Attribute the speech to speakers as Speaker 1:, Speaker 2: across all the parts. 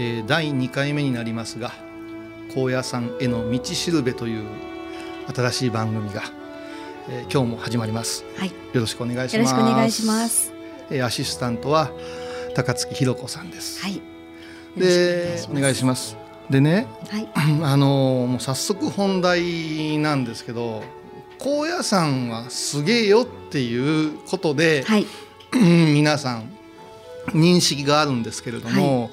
Speaker 1: えー第2回目になりますが高野山への道しるべという新しい番組が、えー今日も始まります
Speaker 2: はい、
Speaker 1: よろしくお願いし
Speaker 2: よろ
Speaker 1: ます
Speaker 2: しくお願いします。
Speaker 1: えーアシスタントは高槻ひろ子さんです、
Speaker 2: はい。
Speaker 1: でお願いしますでね
Speaker 2: はい。
Speaker 1: あのーもう早速本題なんですけど高野山はすげえよっていうことで、
Speaker 2: はい。
Speaker 1: う ん皆さん認識があるんですけれども、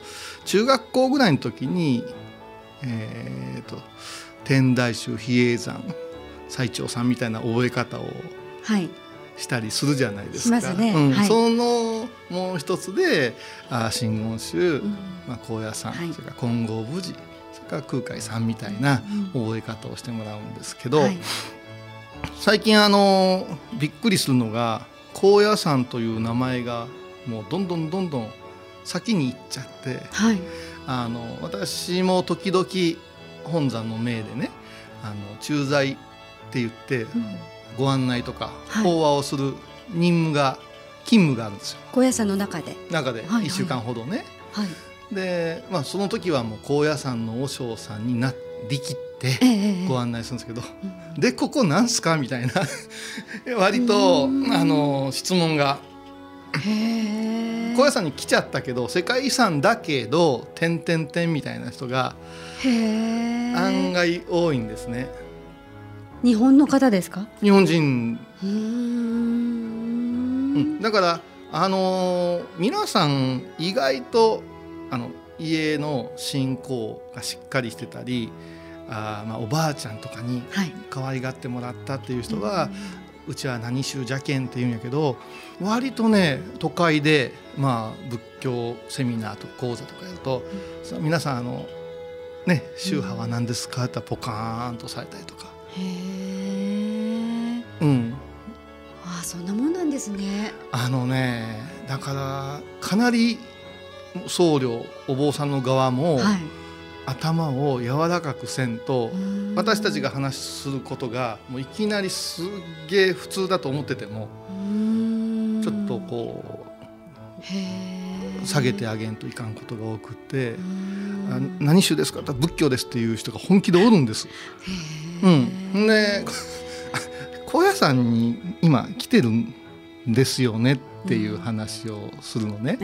Speaker 1: 中学校ぐらいの時に、えー、と天台宗比叡山最澄さんみたいな覚え方を
Speaker 2: はい。
Speaker 1: したりするじゃないですか。
Speaker 2: しますね
Speaker 1: うん
Speaker 2: はい
Speaker 1: そのもう一つであ真言宗、
Speaker 2: うん
Speaker 1: まあ、高野山、
Speaker 2: はい
Speaker 1: それから金剛無事それから空海さんみたいな覚え方をしてもらうんですけど、
Speaker 2: はい。
Speaker 1: 最近あのびっくりするのが高野山という名前がもうどんどんどんどん先に行っちゃって
Speaker 2: はい。
Speaker 1: あの私も時々本山の命でねあの駐在って言って
Speaker 2: うん
Speaker 1: ご案内とか
Speaker 2: はい
Speaker 1: 法話をする任務が勤務があるんですよ
Speaker 2: 高野山の中で。
Speaker 1: 中で
Speaker 2: はいはい
Speaker 1: 1週間ほどね。
Speaker 2: はい。
Speaker 1: で、まあ、その時はもう高野山の和尚さんになりきって
Speaker 2: ええええ
Speaker 1: ご案内するんですけど
Speaker 2: うん
Speaker 1: でここなんすか？みたいな 割と
Speaker 2: うん
Speaker 1: あの質問が。高野山に来ちゃったけど世界遺産だけど点々点みたいな人が。案外多いんですね。
Speaker 2: 日本の方ですか？
Speaker 1: 日本人、
Speaker 2: うー。
Speaker 1: うんん、だからあのー皆さん意外とあの家の信仰がしっかりしてたりあー、まあ、おばあちゃんとかに
Speaker 2: はい。
Speaker 1: 可愛がってもらったっていう人は、うちは何宗邪剣っていうんやけど割とね都会で、まあ、仏教セミナーとか講座とかやると、さ皆さんあのね宗派は何ですかってポカーンとされたりとか、
Speaker 2: へえ。
Speaker 1: うん、
Speaker 2: ああ、そんなもんなんですね。
Speaker 1: あのねだからかなり僧侶お坊さんの側も、
Speaker 2: はい。
Speaker 1: 頭を柔らかくせんと、
Speaker 2: うん
Speaker 1: 私たちが話することがもういきなりすっげえ普通だと思ってても
Speaker 2: うん
Speaker 1: ちょっとこ。う下げてあげんといかんことが多くて
Speaker 2: う「
Speaker 1: あ
Speaker 2: ん。
Speaker 1: 何宗ですか?」って仏教です」っていう人が本気でおるんです。
Speaker 2: へ
Speaker 1: う
Speaker 2: え。
Speaker 1: ん、で高野山に今来てるんですよねっていう話をするのね。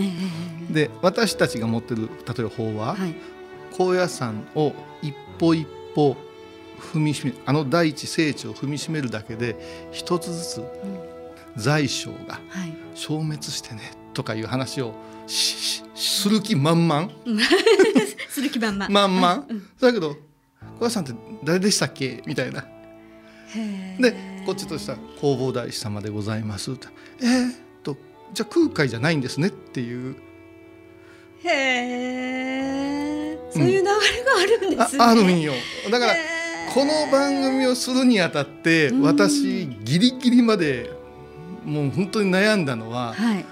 Speaker 1: で私たちが持ってる例えば法は、
Speaker 2: はい。
Speaker 1: 高野山を一歩一歩踏みしめあの大地聖地を踏みしめるだけで一つずつ
Speaker 2: うん。
Speaker 1: 在所が
Speaker 2: はい。
Speaker 1: 消滅してねとかいう話をする気満々。
Speaker 2: する気満々。
Speaker 1: 満々。
Speaker 2: うん。
Speaker 1: だけど高野山って誰でしたっけ？みたいな。でこっちとしたら弘法大師様でございますって。えー、っとじゃあ空海じゃないんですねっていう。
Speaker 2: へえそういう流れがあるんですね、
Speaker 1: ああるんよ。だからこの番組をするにあたって
Speaker 2: うん。
Speaker 1: 私ギリギリまでもう本当に悩んだのは
Speaker 2: はい。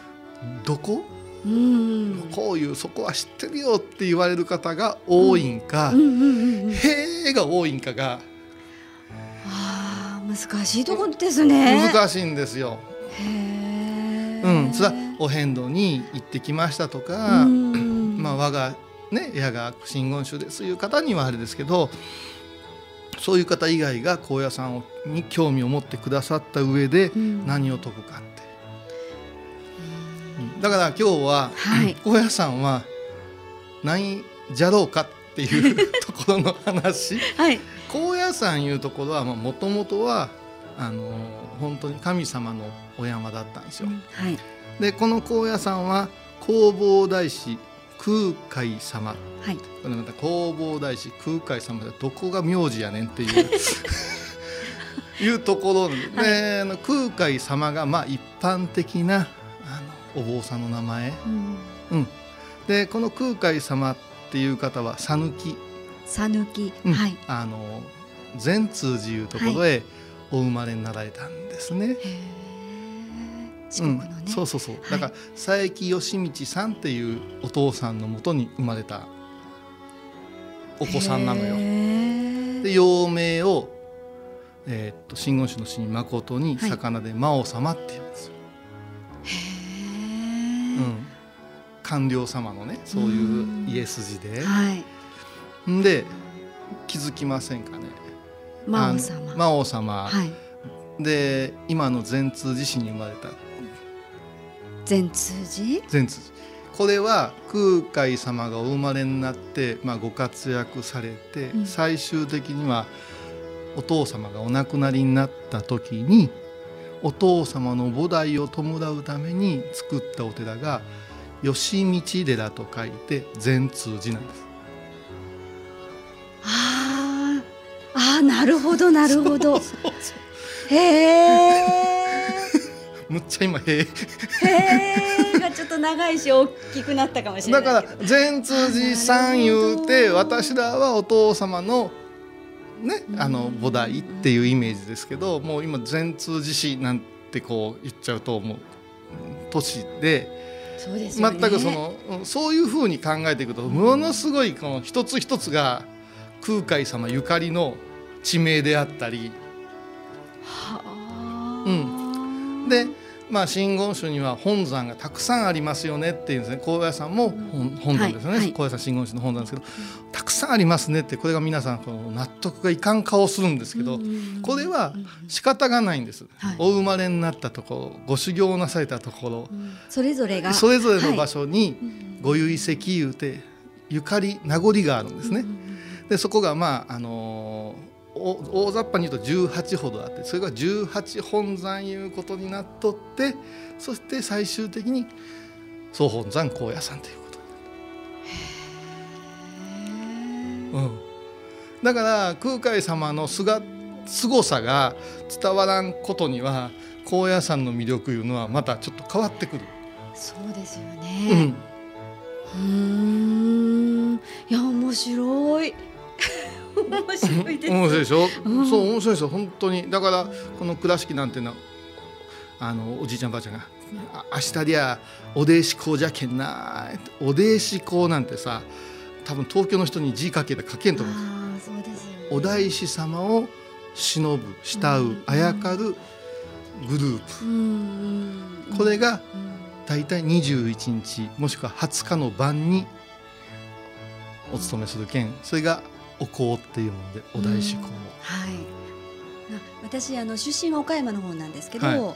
Speaker 1: どこ？
Speaker 2: うん。
Speaker 1: こういうそこは知ってるよって言われる方が多いんか
Speaker 2: うん。うんうんうん
Speaker 1: へえが多いんかが
Speaker 2: あー難しいところですね。
Speaker 1: 難しいんですよ。
Speaker 2: へえ
Speaker 1: うん、それはお遍路に行ってきましたとか、
Speaker 2: うん。
Speaker 1: まあ我がね矢が真言宗ですいう方にはあれですけどそういう方以外が高野山をに興味を持ってくださった上で
Speaker 2: うん。
Speaker 1: 何を説くかって、うん。だから今日は、
Speaker 2: はい。
Speaker 1: 高野山は何じゃろうかっていう ところの話。
Speaker 2: はい。
Speaker 1: 高野山いうところはもともとはあの本当に神様のお山だったんですよ。
Speaker 2: はい。
Speaker 1: でこの高野山は弘法大師空海様。
Speaker 2: はい。
Speaker 1: これまた弘法大師空海様でどこが名字やねんっていう。いうところで、あの空海様がまあ一般的なあのお坊さんの名前、
Speaker 2: うん。
Speaker 1: うん、でこの空海様っていう方は讃岐、
Speaker 2: さぬき。
Speaker 1: うん。
Speaker 2: はい。
Speaker 1: あの善通寺いうところへお生まれになられたんですね。
Speaker 2: へえ四国のね。
Speaker 1: うん、そうそうそう、
Speaker 2: はい。
Speaker 1: だから佐伯義道さんっていうお父さんのもとに生まれたお子さんなのよ。
Speaker 2: よ
Speaker 1: で幼名を、えーっと真言宗の神誠に
Speaker 2: はい。
Speaker 1: 魚で魔王様っていうんですよ。
Speaker 2: へ
Speaker 1: うん、官僚様のねそういう家筋
Speaker 2: え
Speaker 1: で。
Speaker 2: はい。
Speaker 1: んで気づきませんかね。
Speaker 2: 魔王様。
Speaker 1: 魔王様、
Speaker 2: はい。
Speaker 1: で今の善通寺市に生まれた
Speaker 2: 善通寺
Speaker 1: 善通寺これは空海様がお生まれになって、まあ、ご活躍されて、
Speaker 2: うん。
Speaker 1: 最終的にはお父様がお亡くなりになった時にお父様の菩提を弔うために作ったお寺が吉道寺と書いて善通寺なんです。
Speaker 2: あーあーなるほどなるほど。へえ
Speaker 1: むっちゃ今へえ
Speaker 2: へえがちょっと長いし大きくなったかもしれな
Speaker 1: だ
Speaker 2: い
Speaker 1: から善通寺さん言うて私らはお父様のねあの菩提っていうイメージですけどもう今善通寺市なんてこう言っちゃうともう都市で
Speaker 2: そうですよ
Speaker 1: 全
Speaker 2: ね
Speaker 1: くそのうんそういうふうに考えていくとものすごいこの一つ一つが空海様ゆかりの地名であったり。
Speaker 2: は
Speaker 1: う
Speaker 2: あ
Speaker 1: でまあ真言宗には本山がたくさんありますよねっていうんですね。高野山も本本山ですよね、
Speaker 2: はい。はい。
Speaker 1: 高野山真言宗の本山ですけどたくさんありますねってこれが皆さんこの納得がいかん顔するんですけど、これは仕方がないんです、
Speaker 2: はい。
Speaker 1: お生まれになったところご修行なされたところ、
Speaker 2: それぞれが
Speaker 1: それぞれの場
Speaker 2: 所
Speaker 1: 所にご遺跡いうてゆかり名残があるんですね。でそこがまああのーお大雑把に言うと18ほどあってそれが18本山いうことになっとってそして最終的に総本山高野山ということに、うん、だから空海様のすが凄さが伝わらんことには高野山の魅力いうのはまたちょっと変わってくる。
Speaker 2: そうですよ
Speaker 1: う
Speaker 2: ね
Speaker 1: ん。
Speaker 2: うーん。いや面白い面白いです。
Speaker 1: 面白いでしょ、
Speaker 2: うん。
Speaker 1: そう面白いです。よ本当に。だからこの倉敷なんていうのはあのおじいちゃんばあちゃんが「あ明日りゃおでいし講じゃけんな」おでいし講なんてさ多分東京の人に字書けたら書けんと思う
Speaker 2: ああそうですよね。
Speaker 1: お大師様を忍ぶ慕うあやかるグループ。これが
Speaker 2: うん。
Speaker 1: 大体21日もしくは20日の晩にお勤めする件。それがお香っていうものでお大師香
Speaker 2: はい。な私あの出身は岡山の方なんですけど、
Speaker 1: はい。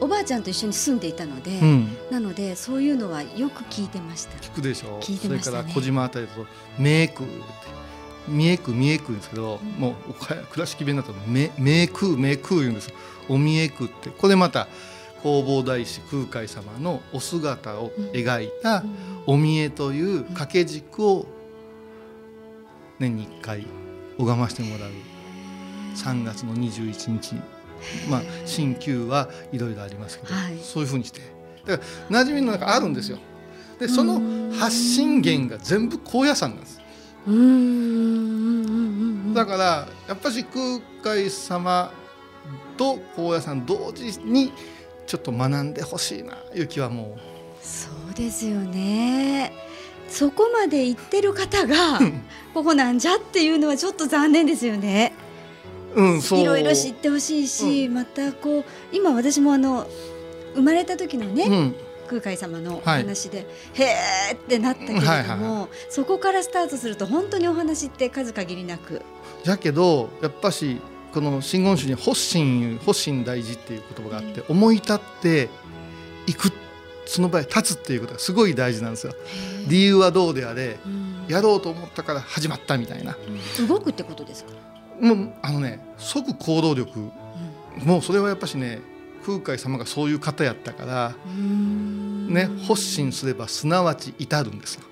Speaker 2: おばあちゃんと一緒に住んでいたので、
Speaker 1: うん。
Speaker 2: なのでそういうのはよく聞いてました。
Speaker 1: 聞くでしょ
Speaker 2: 聞いてましたね。
Speaker 1: それから小島あたりだと「名区」って「三重区三重区」ですけど、
Speaker 2: うん。
Speaker 1: もう倉敷弁だと「名名区名区」言うんですお三重区ってこれまた弘法大師空海様のお姿を描いた
Speaker 2: うん。
Speaker 1: お三重という掛け軸を年に1回拝ましてもらう3月の21日まあ鍼灸はいろいろありますけど、
Speaker 2: はい。
Speaker 1: そういうふうにして。だから馴染みの中あるんですよ。でその発信源が全部高野山なんです。だからやっぱし空海様と高野山同時にちょっと学んでほしいないう気はもう。
Speaker 2: そうですよねそこまで言ってる方がここなんじゃっていうのはちょっと残念ですよね。
Speaker 1: うん、
Speaker 2: いろいろ知ってほしいし、うん、またこう今私もあの生まれた時のね、うん、空海様の話で、はい、へえってなったけれども、はいはいはい、そこからスタートすると本当にお話って数限りなく。
Speaker 1: だけどやっぱしこの真言宗に発心発心大事っていう言葉があって、思い立っていくその場合立つっていうことがすごい大事なんですよ。理由はどうであれ、やろうと思ったから始まったみたいな。
Speaker 2: 動くってことですか？
Speaker 1: もうあのね即行動力、もうそれはやっぱしね空海様がそういう方やったからね発心すればすなわち至るんですよ。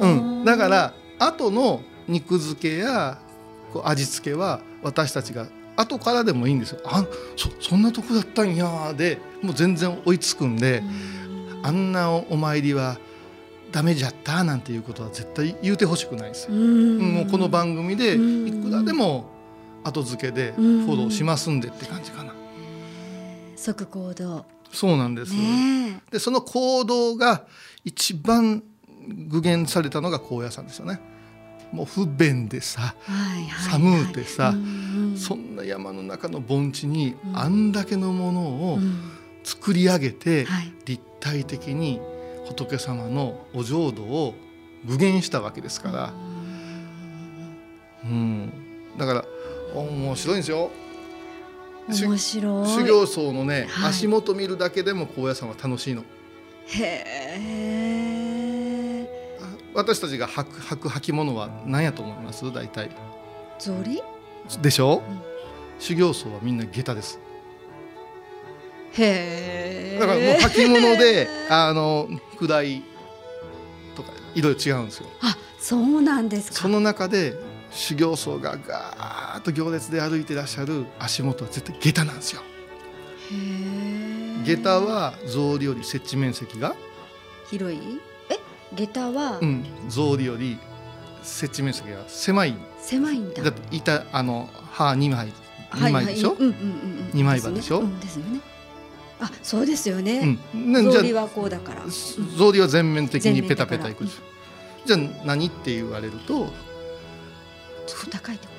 Speaker 1: うん、だから後の肉付けやこう味付けは私たちが後からでもいいんですよ。あそそんなとこだったんやでもう全然追いつくんであんなお参りはダメじゃったなんていうことは絶対言うてほしくないですよ。もうこの番組でいくらでも後付けでフォローしますんでって感じかな。
Speaker 2: 即行動。
Speaker 1: そうなんです、ね、でその行動が一番具現されたのが高野山ですよね。もう不便でさ、はいはい、寒うてさ、そんな山の中の盆地にあんだけのものを作り上げて、立体的に仏様のお浄土を具現したわけですから、うん、だから面白いんですよ。
Speaker 2: 面白
Speaker 1: い。修行僧のね、はい、足元見るだけでも高野山は楽しいの。
Speaker 2: へえ。
Speaker 1: 私たちが履く履く履物は何やと思います？大体。
Speaker 2: 草履
Speaker 1: でしょ、うん、修行僧はみんな下駄です。
Speaker 2: へ
Speaker 1: え。だからもう履物であの位とかいろいろ違うんですよ。
Speaker 2: あそうなんですか。
Speaker 1: その中で修行僧がガーッと行列で歩いてらっしゃる足元は絶対下駄なんですよ。下駄は草履より設置面積が
Speaker 2: 広い？え下駄は、
Speaker 1: うん、草履より設置面積が狭い。
Speaker 2: 狭いんだ。
Speaker 1: だって板あの歯2枚2枚でしょ、はいはい、うんうん。うん、2枚刃でしょ、
Speaker 2: うん、ですよね。あそうですよね、うん、草履はこうだから。草
Speaker 1: 履は全面的にペタペタいく、うん、じゃあ何って言われると
Speaker 2: 高いってこ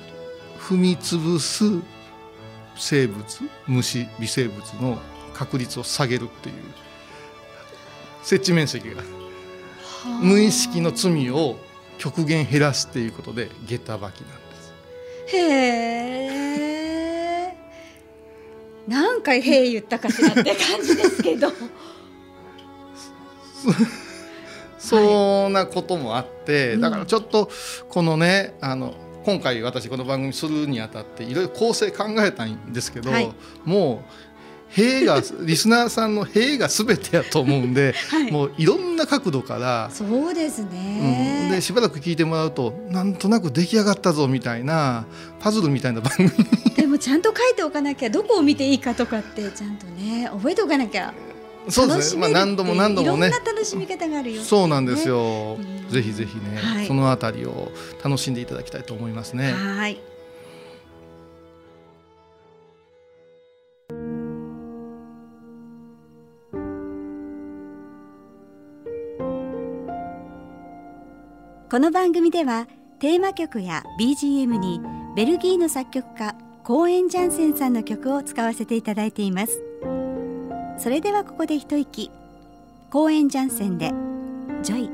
Speaker 2: と？
Speaker 1: 踏み潰す生物虫微生物の確率を下げるっていう設置面積が無意識の罪を極限減らすっていうことで下駄履きなんです。
Speaker 2: へえ。何回「へえ」言ったかしらって感じですけど。
Speaker 1: そんなこともあって、だからちょっとこのねあの今回私この番組するにあたっていろいろ構成考えたんですけど、はい、もう塀がリスナーさんの塀が全てやと思うんで、はい、もういろんな角度から
Speaker 2: そうですね、
Speaker 1: うん、でしばらく聞いてもらうとなんとなく出来上がったぞみたいなパズルみたいな番組
Speaker 2: でもちゃんと書いておかなきゃどこを見ていいかとかってちゃんとね覚えておかなきゃ
Speaker 1: そうですね。まあ何度も何度もね。
Speaker 2: いろんな楽しみ方があるよ。
Speaker 1: そうなんですよ。ね、ぜひぜひね、はい、そのあたりを楽しんでいただきたいと思いますね。
Speaker 2: はい。この番組ではテーマ曲や BGM にベルギーの作曲家コーエン・ジャンセンさんの曲を使わせていただいています。それではここで一息コーエンジャンセンで「ジョイ」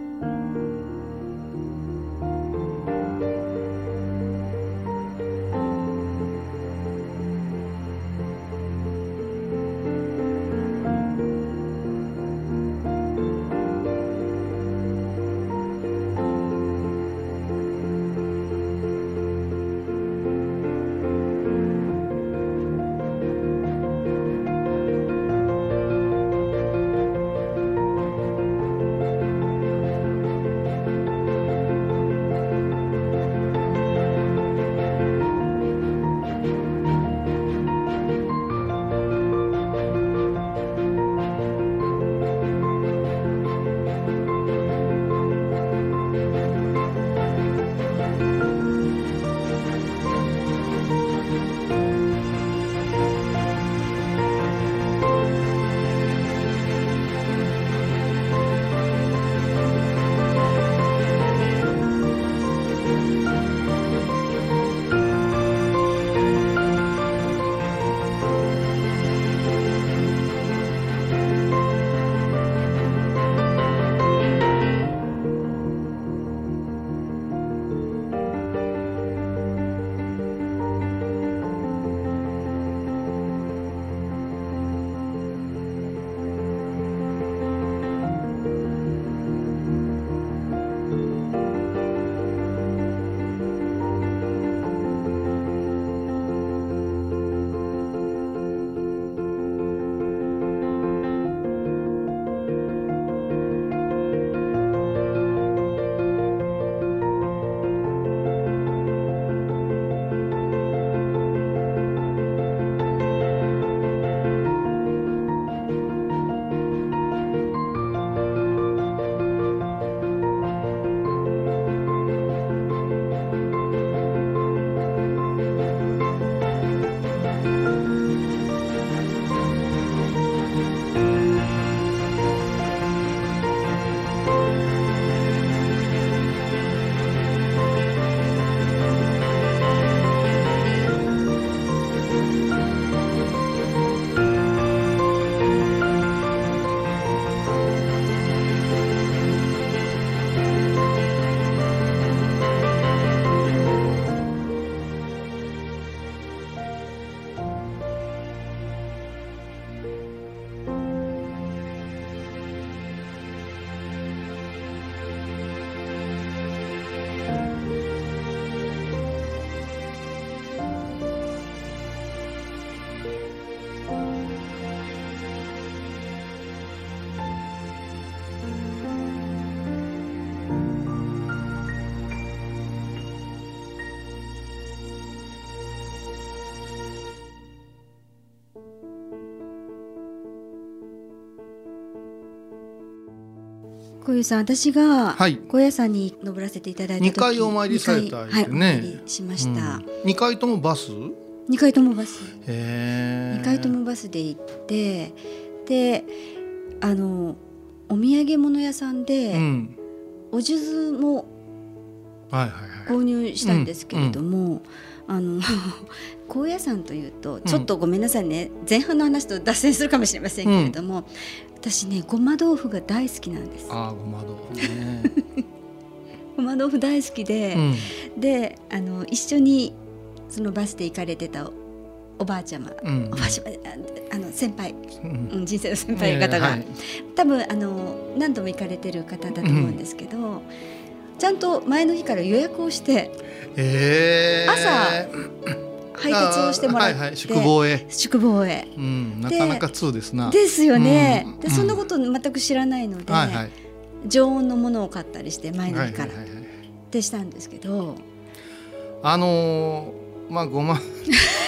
Speaker 2: 小遊さん私が
Speaker 1: はい。
Speaker 2: 高野山に登らせていただいた時
Speaker 1: 二回お参りされた
Speaker 2: 二回はいしました、
Speaker 1: うん。二回ともバス？
Speaker 2: 二回ともバス。
Speaker 1: へえ
Speaker 2: 二回ともバスで行ってであのお土産物屋さんで、
Speaker 1: うん。
Speaker 2: お数珠も
Speaker 1: はいはいはい。
Speaker 2: 購入したんですけれども、あの 高野山というとちょっとごめんなさいね、前半の話と脱線するかもしれませんけれども、私ねごま豆腐が大好きなんです。
Speaker 1: ああごま豆腐ね。
Speaker 2: ごま豆腐大好きで
Speaker 1: う、ん。
Speaker 2: であの一緒にそのバスで行かれてたおおばあちゃま、
Speaker 1: うん。
Speaker 2: おばあちゃまああの先輩、
Speaker 1: うん。
Speaker 2: うん、人生の先輩の方が、
Speaker 1: はい。
Speaker 2: 多分あの何度も行かれてる方だと思うんですけど、ちゃんと前の日から予約をして
Speaker 1: ええ
Speaker 2: 配達をしてもらって、
Speaker 1: はいはい、宿坊へ、
Speaker 2: 宿坊へ。
Speaker 1: うん、なかなか通ですな。
Speaker 2: ですよね、
Speaker 1: うん
Speaker 2: でそんなこと全く知らないので、
Speaker 1: はいはい、
Speaker 2: 常温のものを買ったりして前の
Speaker 1: はい
Speaker 2: 日から。
Speaker 1: はいはいはい。
Speaker 2: ってしたんですけど、
Speaker 1: あのー、まあごま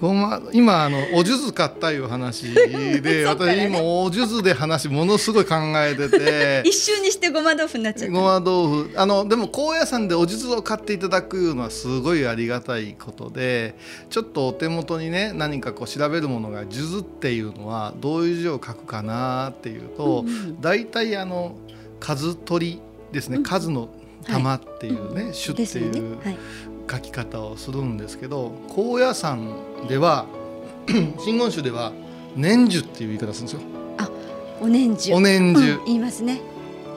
Speaker 1: ごま今あのお数珠買ったいう話で、私今お数珠で話ものすごい考えてて。
Speaker 2: 一瞬にしてごま豆腐になっちゃった。
Speaker 1: ごま豆腐。あのでも高野山でお数珠を買っていただくのはすごいありがたいことでちょっとお手元にね何かこう調べるものが数珠っていうのはどういう字を書くかなっていうと、
Speaker 2: うんうん。
Speaker 1: 大体あの数取りですね、
Speaker 2: うん
Speaker 1: 数の玉っていうね、
Speaker 2: うん。
Speaker 1: 種っていう
Speaker 2: はい、
Speaker 1: 書き方をするんですけど高野山では 真言宗では年寿っていう言い方するんですよ。
Speaker 2: お年寿
Speaker 1: お年寿、
Speaker 2: うん言いますね。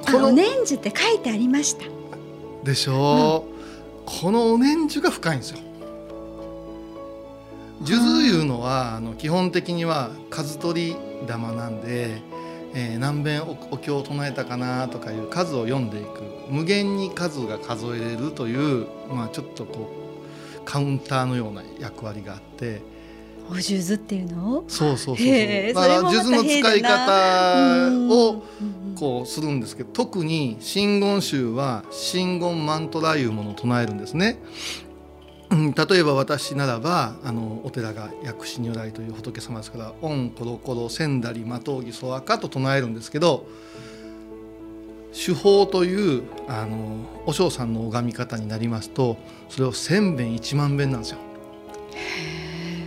Speaker 2: あ
Speaker 1: この
Speaker 2: お年寿って書いてありました。
Speaker 1: でしょう、このお年寿が深いんですよ。数珠いうのはあの基本的には数取り玉なんで、えー何遍おお経を唱えたかなとかいう数を読んでいく。無限に数が数えれるという、まあ、ちょっとこうカウンターのような役割があって。
Speaker 2: お数珠っていうの？を
Speaker 1: そうそうそう。そうだから数珠の使い方を
Speaker 2: うん
Speaker 1: こうするんですけど特に真言宗は真言マントラいうものを唱えるんですね。うん例えば私ならばあのお寺が薬師如来という仏様ですから「オンコロコロ千ダリマトウギソワカ」と唱えるんですけど手法というあのお嬢さんの拝み方になりますとそれを千遍一万遍なんですよ。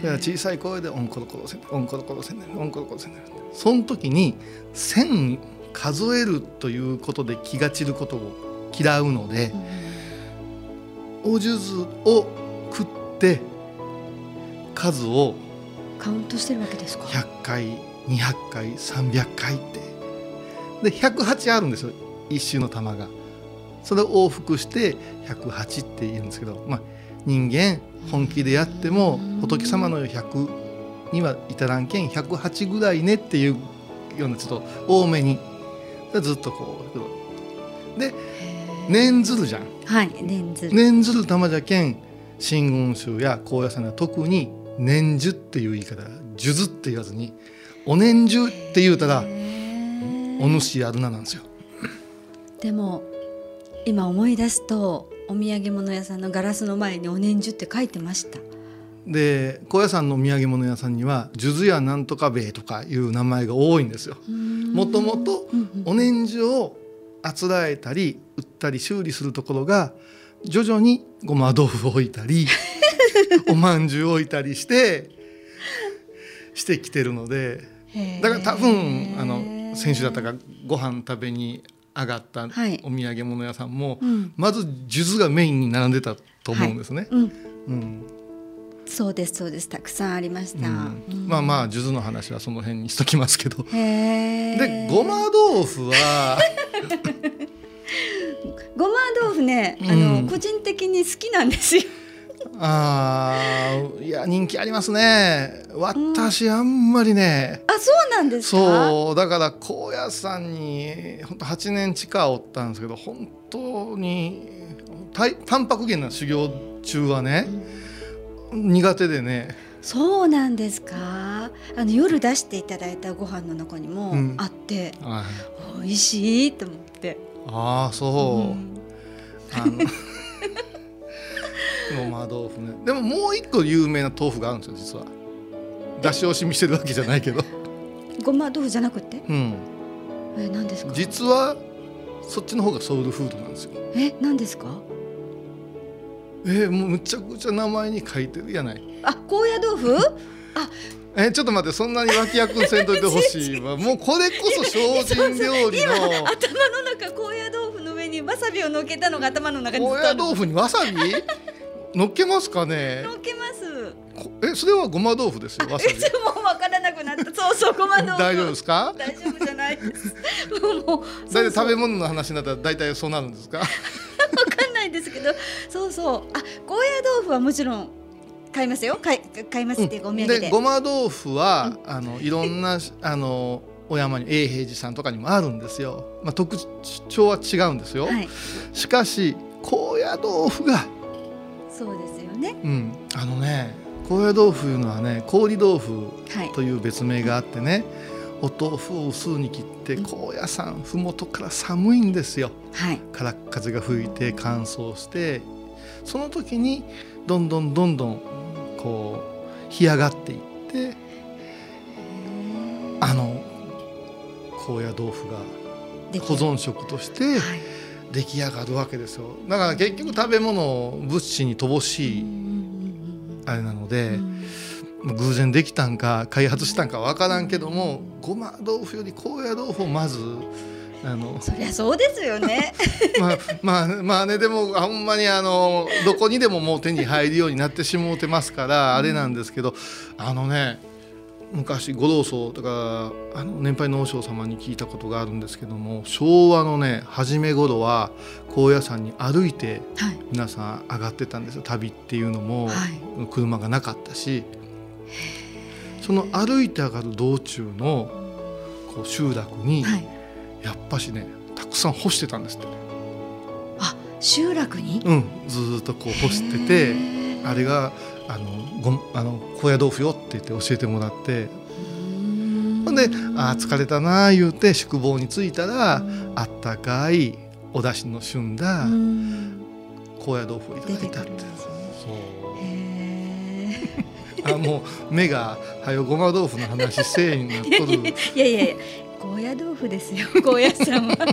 Speaker 1: だから小さい声で「オンコロコロ千ダリオンコロコロ千ダリオンコロコロ千ダリ」その時に千数えるということで気が散ることを嫌うのでお数珠を食って数を。
Speaker 2: カウントしてるわけですか
Speaker 1: 100回200回300回って。で108あるんですよ。一周の玉が。それを往復して108って言うんですけど、まあ、人間本気でやっても仏様の100には至らんけん108ぐらいねっていうようなちょっと多めに。ずっとこうで念ずるじゃん。
Speaker 2: はい年ずる。
Speaker 1: 念ずる玉じゃけん真言宗や高野山では特に年寿っていう言い方数珠って言わずにお年寿って言うたらお主やるななんですよ。
Speaker 2: でも今思い出すとお土産物屋さんのガラスの前にお年寿って書いてました
Speaker 1: で高野山のお土産物屋さんには数珠やなんとかべえとかいう名前が多いんですよ。もともとお年寿をあつらえたり売ったり修理するところが徐々にごま豆腐を置いたり おまんじゅうを置いたりしてしてきてるのでだから多分あの先週だったかご飯食べに上がったお
Speaker 2: はい。
Speaker 1: 土産物屋さんも、
Speaker 2: うん。
Speaker 1: まず数珠がメインに並んでたと思うんですね。
Speaker 2: うん。
Speaker 1: うん。
Speaker 2: そうですそうです。たくさんありました、
Speaker 1: うん。
Speaker 2: うん。
Speaker 1: まあまあ数珠の話はその辺にしときますけど。でごま豆腐は
Speaker 2: ごま豆腐ね、あ
Speaker 1: うん。
Speaker 2: の個人的に好きなんですよ。
Speaker 1: あーいや人気ありますね。私あんまりね、
Speaker 2: あそうなんですか？
Speaker 1: そうだから高野山に本当8年近おったんですけど本当にたいタンパク源な修行中はね、苦手でね。
Speaker 2: そうなんですか？あの夜出していただいたご飯の中にも
Speaker 1: うん。
Speaker 2: あって、
Speaker 1: はい。
Speaker 2: 美味しいと思って、
Speaker 1: ああそう、
Speaker 2: ん。
Speaker 1: あの ごま豆腐ね。でももう一個有名な豆腐があるんですよ実は。出し惜しみしてるわけじゃないけど、
Speaker 2: ごま豆腐じゃなくて？
Speaker 1: うん、
Speaker 2: え何ですか？
Speaker 1: 実はそっちの方がソウルフードなんですよ。
Speaker 2: え何ですか？
Speaker 1: えー、もうむちゃくちゃ名前に書いてるやない。
Speaker 2: あ高野豆腐？あ
Speaker 1: えー、ちょっと待ってそんなに脇役せんといてほしいわ。もうこれこそ精進料理の。
Speaker 2: 頭の中高野豆腐の上にわさびをのっけたのが頭の中に
Speaker 1: 高野豆腐にわさび？のっけますかね？
Speaker 2: のっけます。
Speaker 1: えそれはごま豆腐ですよわさび。
Speaker 2: もうわからなくなった。そうそうごま豆腐。
Speaker 1: 大丈夫ですか？
Speaker 2: 大丈夫じゃない。ですもう
Speaker 1: 大体食べ物の話になったら大体そうなるんですか？
Speaker 2: わかんないですけど。そうそう。あ高野豆腐はもちろん買いますよ。買い買いますっていうかお土産で,、
Speaker 1: でごま豆腐は、あのいろんな あのお山に永平寺さんとかにもあるんですよ、まあ、特徴は違うんですよ、
Speaker 2: はい、
Speaker 1: しかし高野豆腐が
Speaker 2: そうですよね。
Speaker 1: うん。あのね高野豆腐いうのはね氷豆腐という別名があってね、お豆腐を薄に切って高野山麓から寒いんですよ、
Speaker 2: はい、
Speaker 1: から風が吹いて乾燥してその時にどんどんどんどんこう干上がっていってあの高野豆腐が保存食として出来上がるわけですよ。だから結局食べ物物資に乏しいあれなので偶然できたんか開発したんか分からんけどもごま豆腐より高野豆腐をまず
Speaker 2: あの。そりゃそうですよね。
Speaker 1: まあまあまあねでもほんまにあのどこにでももう手に入るようになってしもうてますからあれなんですけどあのね昔五老荘とかあの年配の和尚様に聞いたことがあるんですけども昭和のね初め頃は高野山に歩いて皆さん上がってたんですよ、はい、旅っていうのも車がなかったし、その歩いて上がる道中のこう集落に、やっぱしねたくさん干してたんですって。
Speaker 2: あ集落に？
Speaker 1: うんずっとこう干しててあれがあのごあの高野豆腐よって言って教えてもらって。ほんであ疲れたな言うて宿坊に着いたらあったかいお出汁の旬だ高野豆腐をいただいたってそう。あもう目がはよごま豆腐の話せいになっとる。
Speaker 2: いやいやいや高野豆腐ですよ。高野さんは。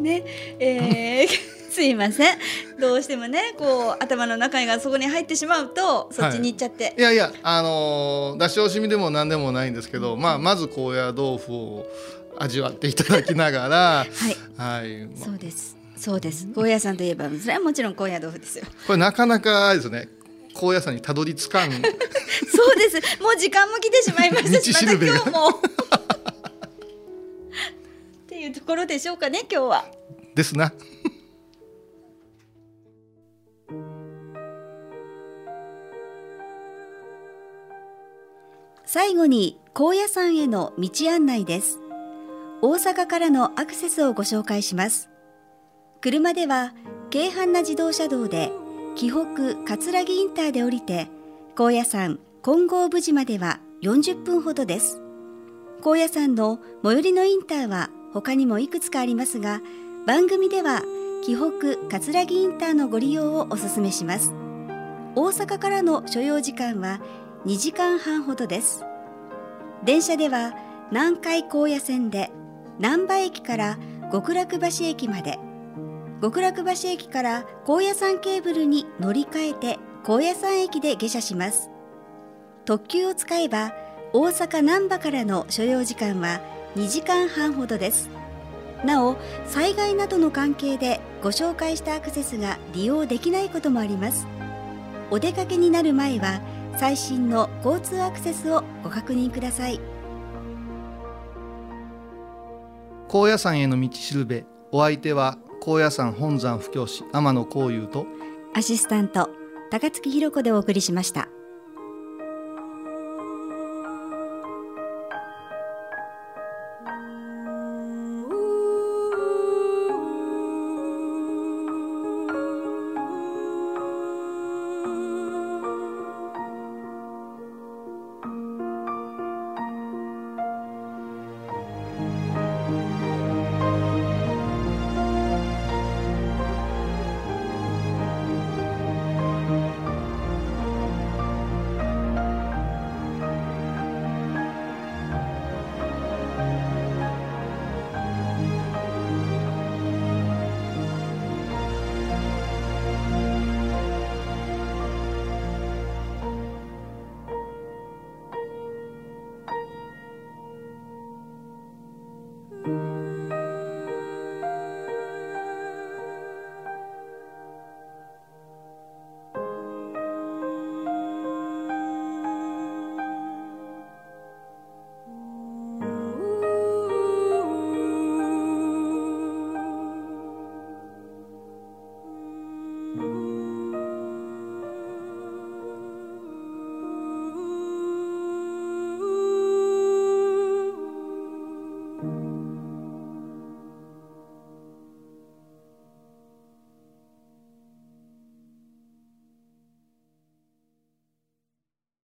Speaker 2: ねえー すいません。どうしてもねこう頭の中がそこに入ってしまうとそっちに行っちゃって、はい、
Speaker 1: いやいやあのー、出し惜しみでも何でもないんですけど、まあ、まず高野豆腐を味わっていただきながらは
Speaker 2: い、はい、ま、そうです。そうです。高野山といえばそれはもちろん高野豆腐ですよ。
Speaker 1: これなかなかですね高野山にたどり着かん。そう
Speaker 2: です。もう時間も来てしまいました。しまた今日も。っていうところでしょうかね今日は。
Speaker 1: ですな。
Speaker 2: 最後に高野山への道案内です。大阪からのアクセスをご紹介します。車では京阪な自動車道で紀北葛城インターで降りて高野山金剛武寺までは40分ほどです。高野山の最寄りのインターは他にもいくつかありますが番組では紀北葛城インターのご利用をお勧めします。大阪からの所要時間は2時間半ほどです。電車では南海高野線で難波駅から極楽橋駅まで極楽橋駅から高野山ケーブルに乗り換えて高野山駅で下車します。特急を使えば大阪難波からの所要時間は2時間半ほどです。なお災害などの関係でご紹介したアクセスが利用できないこともあります。お出かけになる前は最新の交通アクセスをご確認ください。
Speaker 1: 高野山への道しるべお相手は高野山本山布教師天野幸雄と
Speaker 2: アシスタント高槻弘子でお送りしました。